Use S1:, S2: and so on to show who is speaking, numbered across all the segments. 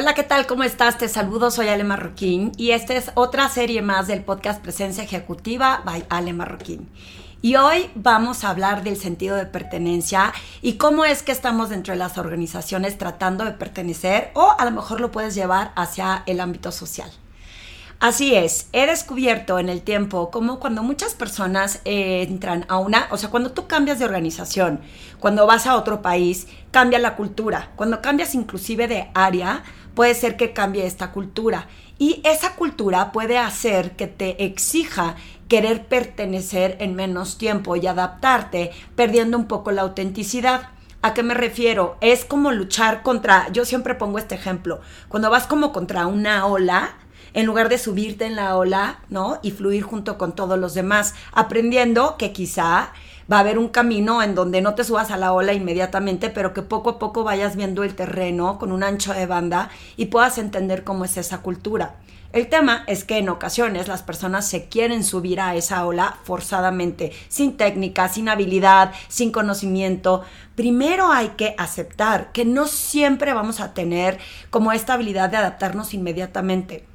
S1: Hola, ¿qué tal? ¿Cómo estás? Te saludo, soy Ale Marroquín y esta es otra serie más del podcast Presencia Ejecutiva by Ale Marroquín. Y hoy vamos a hablar del sentido de pertenencia y cómo es que estamos dentro de las organizaciones tratando de pertenecer o a lo mejor lo puedes llevar hacia el ámbito social. Así es, he descubierto en el tiempo como cuando muchas personas eh, entran a una, o sea, cuando tú cambias de organización, cuando vas a otro país, cambia la cultura. Cuando cambias inclusive de área, puede ser que cambie esta cultura. Y esa cultura puede hacer que te exija querer pertenecer en menos tiempo y adaptarte, perdiendo un poco la autenticidad. ¿A qué me refiero? Es como luchar contra, yo siempre pongo este ejemplo, cuando vas como contra una ola, en lugar de subirte en la ola, ¿no? Y fluir junto con todos los demás, aprendiendo que quizá va a haber un camino en donde no te subas a la ola inmediatamente, pero que poco a poco vayas viendo el terreno con un ancho de banda y puedas entender cómo es esa cultura. El tema es que en ocasiones las personas se quieren subir a esa ola forzadamente, sin técnica, sin habilidad, sin conocimiento. Primero hay que aceptar que no siempre vamos a tener como esta habilidad de adaptarnos inmediatamente.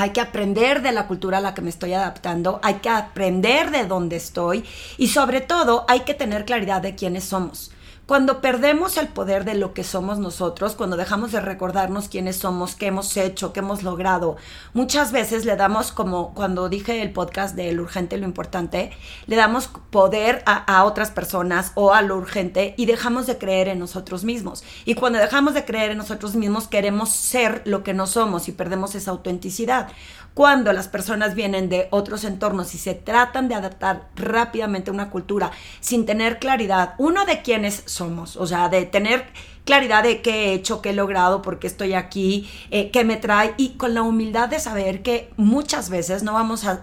S1: Hay que aprender de la cultura a la que me estoy adaptando, hay que aprender de dónde estoy y sobre todo hay que tener claridad de quiénes somos. Cuando perdemos el poder de lo que somos nosotros, cuando dejamos de recordarnos quiénes somos, qué hemos hecho, qué hemos logrado, muchas veces le damos, como cuando dije el podcast de lo urgente, lo importante, le damos poder a, a otras personas o a lo urgente y dejamos de creer en nosotros mismos. Y cuando dejamos de creer en nosotros mismos, queremos ser lo que no somos y perdemos esa autenticidad. Cuando las personas vienen de otros entornos y se tratan de adaptar rápidamente a una cultura sin tener claridad, uno de quiénes o sea, de tener claridad de qué he hecho, qué he logrado, por qué estoy aquí, eh, qué me trae y con la humildad de saber que muchas veces no vamos a,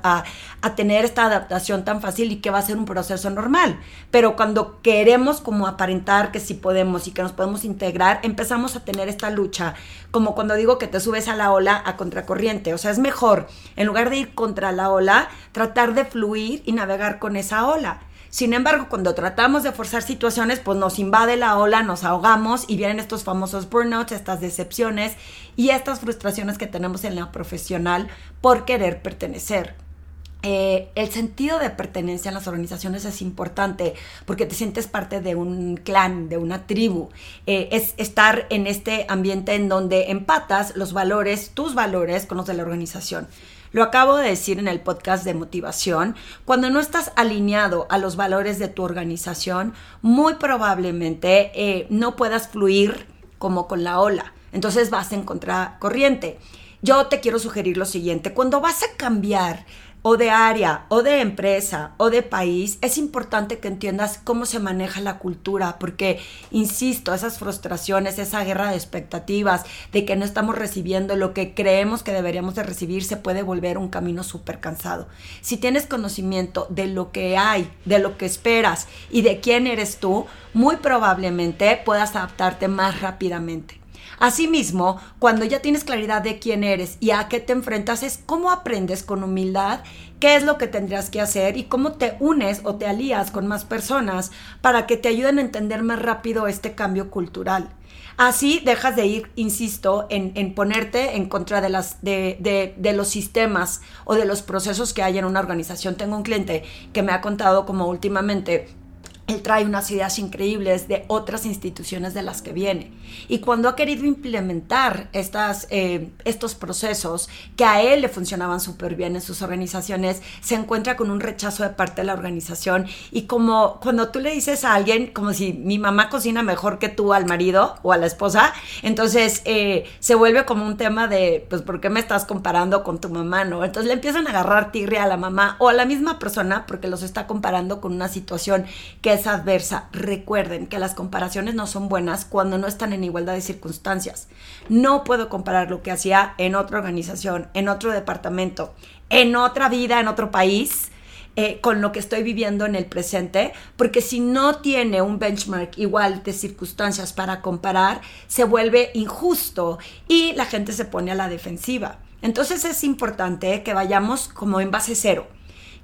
S1: a, tener esta adaptación tan fácil y que va a ser un proceso normal. Pero cuando queremos como aparentar que sí podemos y que nos podemos integrar, empezamos a tener esta lucha, como cuando digo que te subes a la ola a contracorriente. O sea, es mejor, en lugar de ir contra la ola, tratar de fluir y navegar con esa ola. Sin embargo, cuando tratamos de forzar situaciones, pues nos invade la ola, nos ahogamos y vienen estos famosos burnouts, estas decepciones y estas frustraciones que tenemos en la profesional por querer pertenecer. Eh, el sentido de pertenencia en las organizaciones es importante porque te sientes parte de un clan, de una tribu. Eh, es estar en este ambiente en donde empatas los valores, tus valores con los de la organización. Lo acabo de decir en el podcast de motivación. Cuando no estás alineado a los valores de tu organización, muy probablemente eh, no puedas fluir como con la ola. Entonces vas en contracorriente. Yo te quiero sugerir lo siguiente. Cuando vas a cambiar o de área, o de empresa, o de país, es importante que entiendas cómo se maneja la cultura, porque, insisto, esas frustraciones, esa guerra de expectativas, de que no estamos recibiendo lo que creemos que deberíamos de recibir, se puede volver un camino súper cansado. Si tienes conocimiento de lo que hay, de lo que esperas y de quién eres tú, muy probablemente puedas adaptarte más rápidamente. Asimismo, cuando ya tienes claridad de quién eres y a qué te enfrentas, es cómo aprendes con humildad qué es lo que tendrías que hacer y cómo te unes o te alías con más personas para que te ayuden a entender más rápido este cambio cultural. Así dejas de ir, insisto, en, ponerte en contra de, las, de, de, los sistemas o de los procesos que hay en una organización. Tengo un cliente que me ha contado como últimamente él trae unas ideas increíbles de otras instituciones de las que viene. Y cuando ha querido implementar estas, eh, estos procesos que a él le funcionaban súper bien en sus organizaciones, se encuentra con un rechazo de parte de la organización. Y como cuando tú le dices a alguien, como si mi mamá cocina mejor que tú al marido o a la esposa, entonces eh, se vuelve como un tema de, pues, ¿por qué me estás comparando con tu mamá? ¿no? Entonces le empiezan a agarrar tigre a la mamá o a la misma persona porque los está comparando con una situación que adversa. Recuerden que las comparaciones no son buenas cuando no están en igualdad de circunstancias. No puedo comparar lo que hacía en otra organización, en otro departamento, en otra vida, en otro país. Eh, con lo que estoy viviendo en el presente, porque si no tiene un benchmark igual de circunstancias para comparar, se vuelve injusto y la gente se pone a la defensiva. Entonces es importante que vayamos como en base cero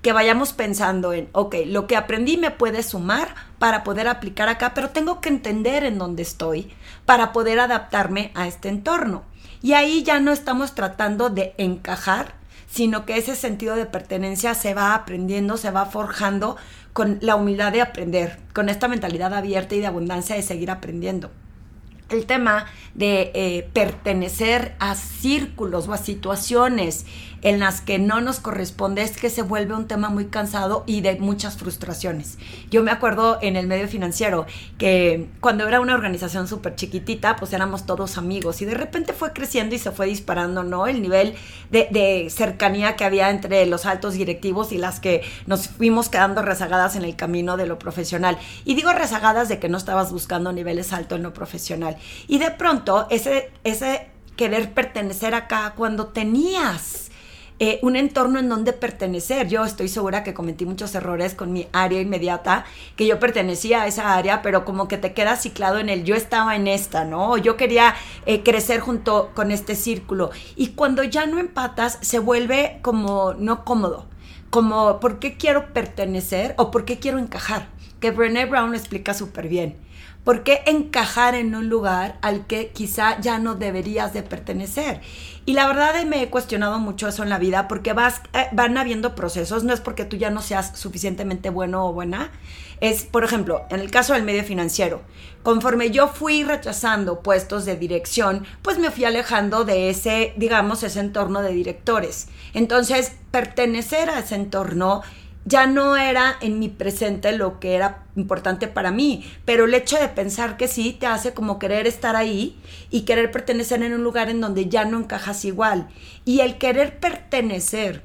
S1: que vayamos pensando en, ok, lo que aprendí me puede sumar para poder aplicar acá, pero tengo que entender en dónde estoy para poder adaptarme a este entorno. Y ahí ya no estamos tratando de encajar, sino que ese sentido de pertenencia se va aprendiendo, se va forjando con la humildad de aprender, con esta mentalidad abierta y de abundancia de seguir aprendiendo el tema de eh, pertenecer a círculos o a situaciones en las que no nos corresponde es que se vuelve un tema muy cansado y de muchas frustraciones. Yo me acuerdo en el medio financiero que cuando era una organización súper chiquitita, pues éramos todos amigos y de repente fue creciendo y se fue disparando, ¿no? El nivel de, cercanía que había entre los altos directivos y las que nos fuimos quedando rezagadas en el camino de lo profesional. Y digo rezagadas de que no estabas buscando niveles altos en lo profesional. Y de pronto ese, ese querer pertenecer acá cuando tenías eh, un entorno en donde pertenecer. Yo estoy segura que cometí muchos errores con mi área inmediata, que yo pertenecía a esa área, pero como que te quedas ciclado en el yo estaba en esta, ¿no? Yo quería eh, crecer junto con este círculo. Y cuando ya no empatas, se vuelve como no cómodo, como ¿por qué quiero pertenecer o por qué quiero encajar? Que Brené Brown lo explica súper bien. ¿Por qué encajar en un lugar al que quizá ya no deberías de pertenecer? Y la verdad me he cuestionado mucho eso en la vida porque vas, eh, van habiendo procesos, no es porque tú ya no seas suficientemente bueno o buena, es, por ejemplo, en el caso del medio financiero, conforme yo fui rechazando puestos de dirección, pues me fui alejando de ese, digamos, ese entorno de directores. Entonces, pertenecer a ese entorno ya no era en mi presente lo que era importante para mí, pero el hecho de pensar que sí te hace como querer estar ahí y querer pertenecer en un lugar en donde ya no encajas igual. Y el querer pertenecer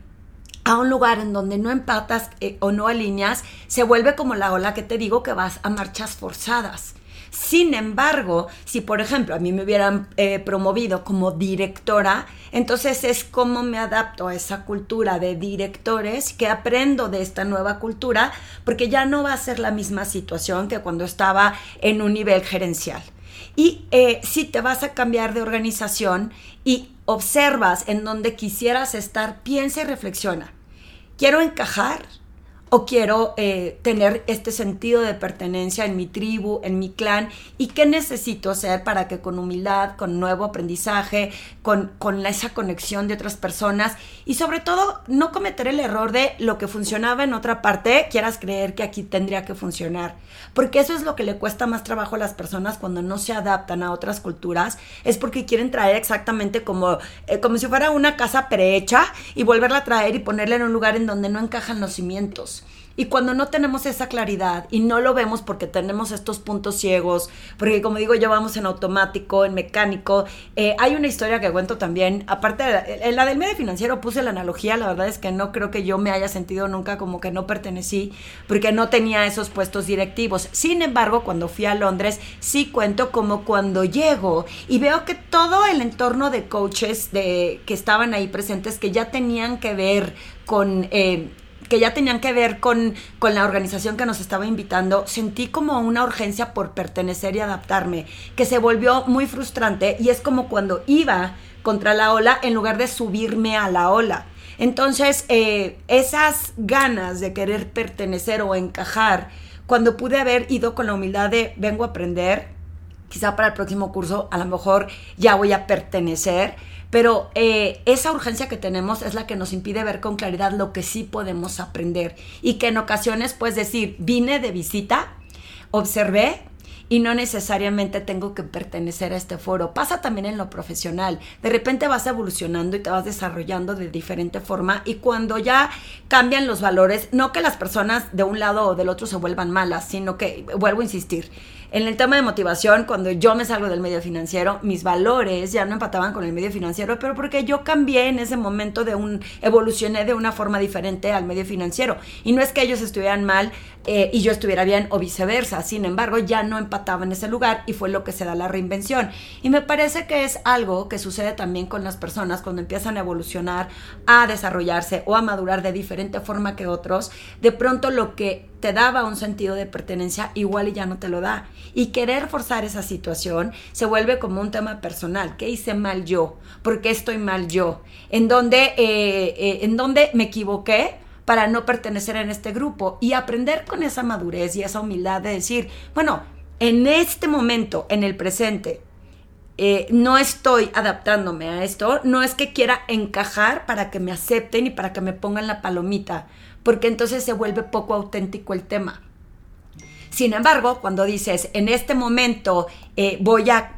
S1: a un lugar en donde no empatas eh, o no alineas, se vuelve como la ola que te digo que vas a marchas forzadas. Sin embargo, si por ejemplo a mí me hubieran eh, promovido como directora, entonces es como me adapto a esa cultura de directores, que aprendo de esta nueva cultura, porque ya no va a ser la misma situación que cuando estaba en un nivel gerencial. Y eh, si te vas a cambiar de organización y observas en donde quisieras estar, piensa y reflexiona. ¿Quiero encajar? O quiero eh, tener este sentido de pertenencia en mi tribu, en mi clan, y qué necesito hacer para que con humildad, con nuevo aprendizaje, con, con esa conexión de otras personas, y sobre todo no cometer el error de lo que funcionaba en otra parte, quieras creer que aquí tendría que funcionar, porque eso es lo que le cuesta más trabajo a las personas cuando no se adaptan a otras culturas, es porque quieren traer exactamente como, eh, como si fuera una casa prehecha y volverla a traer y ponerla en un lugar en donde no encajan los cimientos. Y cuando no tenemos esa claridad y no lo vemos porque tenemos estos puntos ciegos, porque como digo, ya vamos en automático, en mecánico, eh, hay una historia que cuento también, aparte de en la del medio financiero puse la analogía, la verdad es que no creo que yo me haya sentido nunca como que no pertenecí, porque no tenía esos puestos directivos. Sin embargo, cuando fui a Londres, sí cuento como cuando llego y veo que todo el entorno de coaches de, que estaban ahí presentes, que ya tenían que ver con... Eh, que ya tenían que ver con, con la organización que nos estaba invitando, sentí como una urgencia por pertenecer y adaptarme, que se volvió muy frustrante y es como cuando iba contra la ola en lugar de subirme a la ola. Entonces, eh, esas ganas de querer pertenecer o encajar, cuando pude haber ido con la humildad de vengo a aprender, quizá para el próximo curso a lo mejor ya voy a pertenecer, pero eh, esa urgencia que tenemos es la que nos impide ver con claridad lo que sí podemos aprender y que en ocasiones puedes decir, vine de visita, observé, y no necesariamente tengo que pertenecer a este foro. Pasa también en lo profesional. De repente vas evolucionando y te vas desarrollando de diferente forma y cuando ya cambian los valores, no que las personas de un lado o del otro se vuelvan malas, sino que, vuelvo a insistir, en el tema de motivación, cuando yo me salgo del medio financiero, mis valores ya no empataban con el medio financiero, pero porque yo cambié en ese momento de un, evolucioné de una forma diferente al medio financiero. Y no es que ellos estuvieran mal eh, y yo estuviera bien o viceversa, sin embargo, ya no empataba en ese lugar y fue lo que se da la reinvención. Y me parece que es algo que sucede también con las personas cuando empiezan a evolucionar, a desarrollarse o a madurar de diferente forma que otros, de pronto lo que te daba un sentido de pertenencia, igual y ya no te lo da. Y querer forzar esa situación se vuelve como un tema personal. ¿Qué hice mal yo? ¿Por qué estoy mal yo? ¿En dónde, eh, eh, ¿en dónde me equivoqué? para no pertenecer en este grupo y aprender con esa madurez y esa humildad de decir, bueno, en este momento, en el presente, eh, no estoy adaptándome a esto, no es que quiera encajar para que me acepten y para que me pongan la palomita, porque entonces se vuelve poco auténtico el tema. Sin embargo, cuando dices, en este momento eh, voy a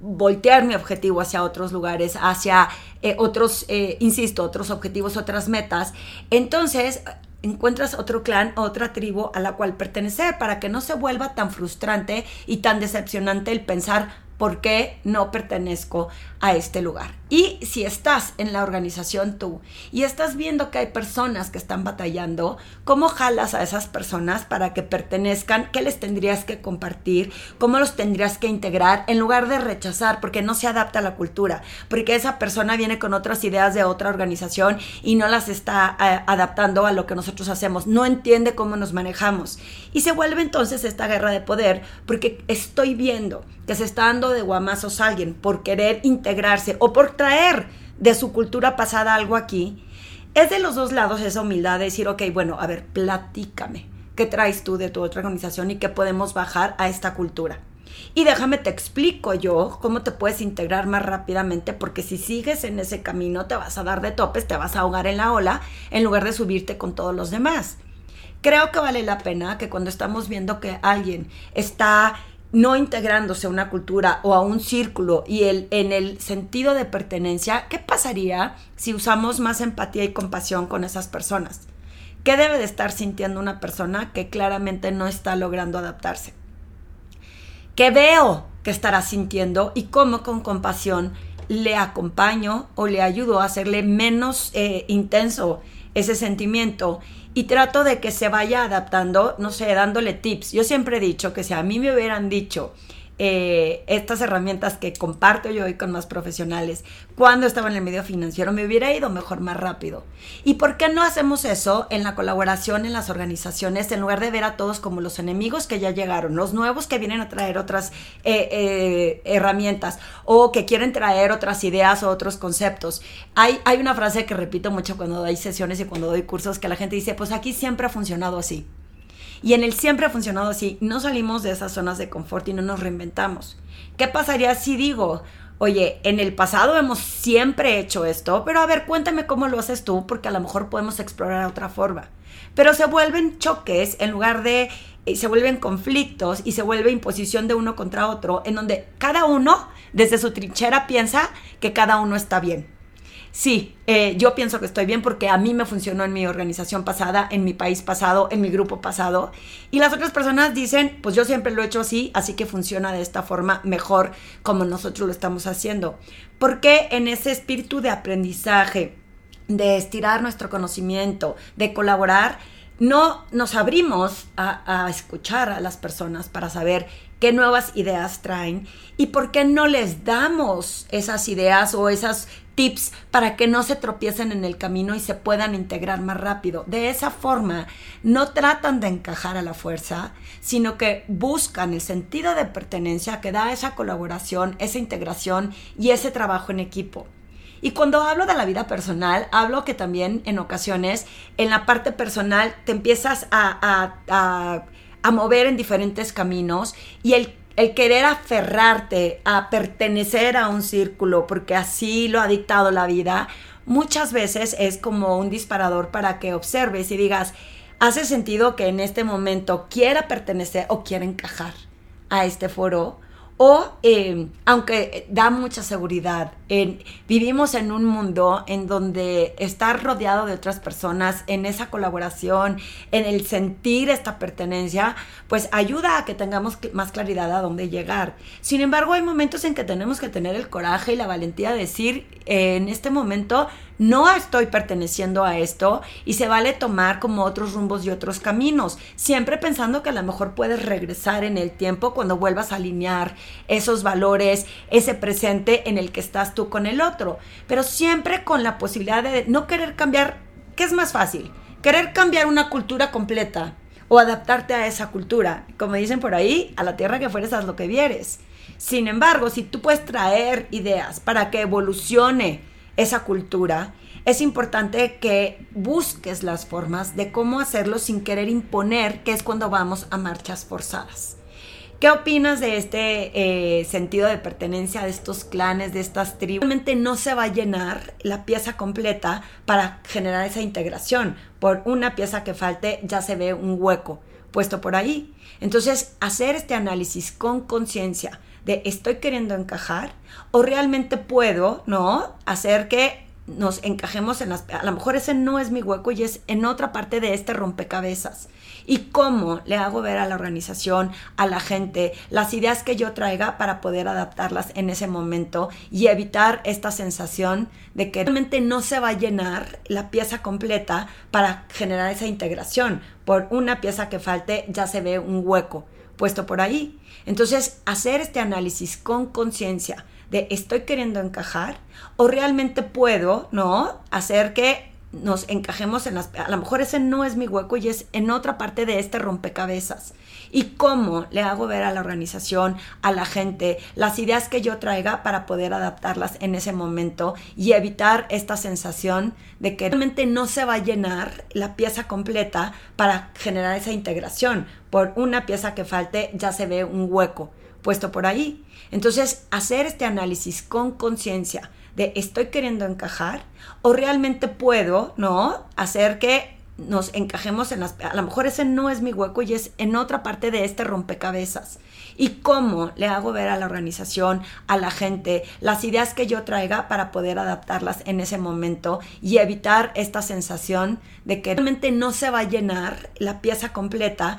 S1: voltear mi objetivo hacia otros lugares, hacia eh, otros, insisto, otros objetivos, otras metas, entonces encuentras otro clan, otra tribu a la cual pertenecer para que no se vuelva tan frustrante y tan decepcionante el pensar por qué no pertenezco a este lugar. Y si estás en la organización tú y estás viendo que hay personas que están batallando, ¿cómo jalas a esas personas para que pertenezcan? ¿Qué les tendrías que compartir? ¿Cómo los tendrías que integrar en lugar de rechazar porque no se adapta a la cultura? Porque esa persona viene con otras ideas de otra organización y no las está eh, adaptando a lo que nosotros hacemos, no entiende cómo nos manejamos. Y se vuelve entonces esta guerra de poder porque estoy viendo que se está dando de guamazos a alguien por querer integrarse o por traer de su cultura pasada algo aquí, es de los dos lados esa humildad de decir, ok, bueno, a ver, platícame, ¿qué traes tú de tu otra organización y qué podemos bajar a esta cultura? Y déjame te explico yo cómo te puedes integrar más rápidamente, porque si sigues en ese camino te vas a dar de topes, te vas a ahogar en la ola, en lugar de subirte con todos los demás. Creo que vale la pena que cuando estamos viendo que alguien está no integrándose a una cultura o a un círculo y el, en el sentido de pertenencia, ¿qué pasaría si usamos más empatía y compasión con esas personas? ¿Qué debe de estar sintiendo una persona que claramente no está logrando adaptarse? ¿Qué veo que estará sintiendo y cómo con compasión le acompaño o le ayudo a hacerle menos eh, intenso ese sentimiento y trato de que se vaya adaptando, no sé, dándole tips. Yo siempre he dicho que si a mí me hubieran dicho, eh, estas herramientas que comparto yo hoy con más profesionales cuando estaba en el medio financiero me hubiera ido mejor más rápido. ¿Y por qué no hacemos eso en la colaboración en las organizaciones en lugar de ver a todos como los enemigos que ya llegaron, los nuevos que vienen a traer otras eh, eh, herramientas o que quieren traer otras ideas o otros conceptos? Hay, hay una frase que repito mucho cuando doy sesiones y cuando doy cursos que la gente dice, pues aquí siempre ha funcionado así. Y en el siempre ha funcionado así. No salimos de esas zonas de confort y no nos reinventamos. ¿Qué pasaría si digo, oye, en el pasado hemos siempre hecho esto, pero a ver, cuéntame cómo lo haces tú, porque a lo mejor podemos explorar otra forma. Pero se vuelven choques en lugar de, eh, se vuelven conflictos y se vuelve imposición de uno contra otro, en donde cada uno desde su trinchera piensa que cada uno está bien sí, eh, yo pienso que estoy bien porque a mí me funcionó en mi organización pasada, en mi país pasado, en mi grupo pasado. Y las otras personas dicen, pues yo siempre lo he hecho así, así que funciona de esta forma mejor como nosotros lo estamos haciendo. Porque en ese espíritu de aprendizaje, de estirar nuestro conocimiento, de colaborar, no nos abrimos a, a, escuchar a las personas para saber qué nuevas ideas traen y por qué no les damos esas ideas o esas tips para que no se tropiecen en el camino y se puedan integrar más rápido. De esa forma, no tratan de encajar a la fuerza, sino que buscan el sentido de pertenencia que da esa colaboración, esa integración y ese trabajo en equipo. Y cuando hablo de la vida personal, hablo que también en ocasiones en la parte personal te empiezas a, a, mover en diferentes caminos y el el querer aferrarte a pertenecer a un círculo, porque así lo ha dictado la vida, muchas veces es como un disparador para que observes y digas, hace sentido que en este momento quiera pertenecer o quiera encajar a este foro o, eh, aunque da mucha seguridad, vivimos en un mundo en donde estar rodeado de otras personas, en esa colaboración, en el sentir esta pertenencia, pues ayuda a que tengamos más claridad a dónde llegar. Sin embargo, hay momentos en que tenemos que tener el coraje y la valentía de decir, en este momento no estoy perteneciendo a esto y se vale tomar como otros rumbos y otros caminos, siempre pensando que a lo mejor puedes regresar en el tiempo cuando vuelvas a alinear esos valores, ese presente en el que estás tú con el otro, pero siempre con la posibilidad de no querer cambiar, ¿qué es más fácil? Querer cambiar una cultura completa o adaptarte a esa cultura. Como dicen por ahí, a la tierra que fueres, haz lo que vieres. Sin embargo, si tú puedes traer ideas para que evolucione esa cultura, es importante que busques las formas de cómo hacerlo sin querer imponer, que es cuando vamos a marchas forzadas. ¿Qué opinas de este eh, sentido de pertenencia de estos clanes, de estas tribus? Realmente no se va a llenar la pieza completa para generar esa integración. Por una pieza que falte ya se ve un hueco puesto por ahí. Entonces, hacer este análisis con conciencia de estoy queriendo encajar o realmente puedo, ¿no? Hacer que nos encajemos en las... A lo mejor ese no es mi hueco y es en otra parte de este rompecabezas. ¿Y cómo le hago ver a la organización, a la gente, las ideas que yo traiga para poder adaptarlas en ese momento y evitar esta sensación de que realmente no se va a llenar la pieza completa para generar esa integración? Por una pieza que falte ya se ve un hueco puesto por ahí. Entonces, hacer este análisis con conciencia de estoy queriendo encajar o realmente puedo, ¿no? Hacer que nos encajemos en las... A lo mejor ese no es mi hueco y es en otra parte de este rompecabezas. ¿Y cómo le hago ver a la organización, a la gente, las ideas que yo traiga para poder adaptarlas en ese momento y evitar esta sensación de que realmente no se va a llenar la pieza completa para generar esa integración? Por una pieza que falte ya se ve un hueco puesto por ahí. Entonces, hacer este análisis con conciencia de estoy queriendo encajar o realmente puedo, ¿no? Hacer que nos encajemos en las... A lo mejor ese no es mi hueco y es en otra parte de este rompecabezas. ¿Y cómo le hago ver a la organización, a la gente, las ideas que yo traiga para poder adaptarlas en ese momento y evitar esta sensación de que realmente no se va a llenar la pieza completa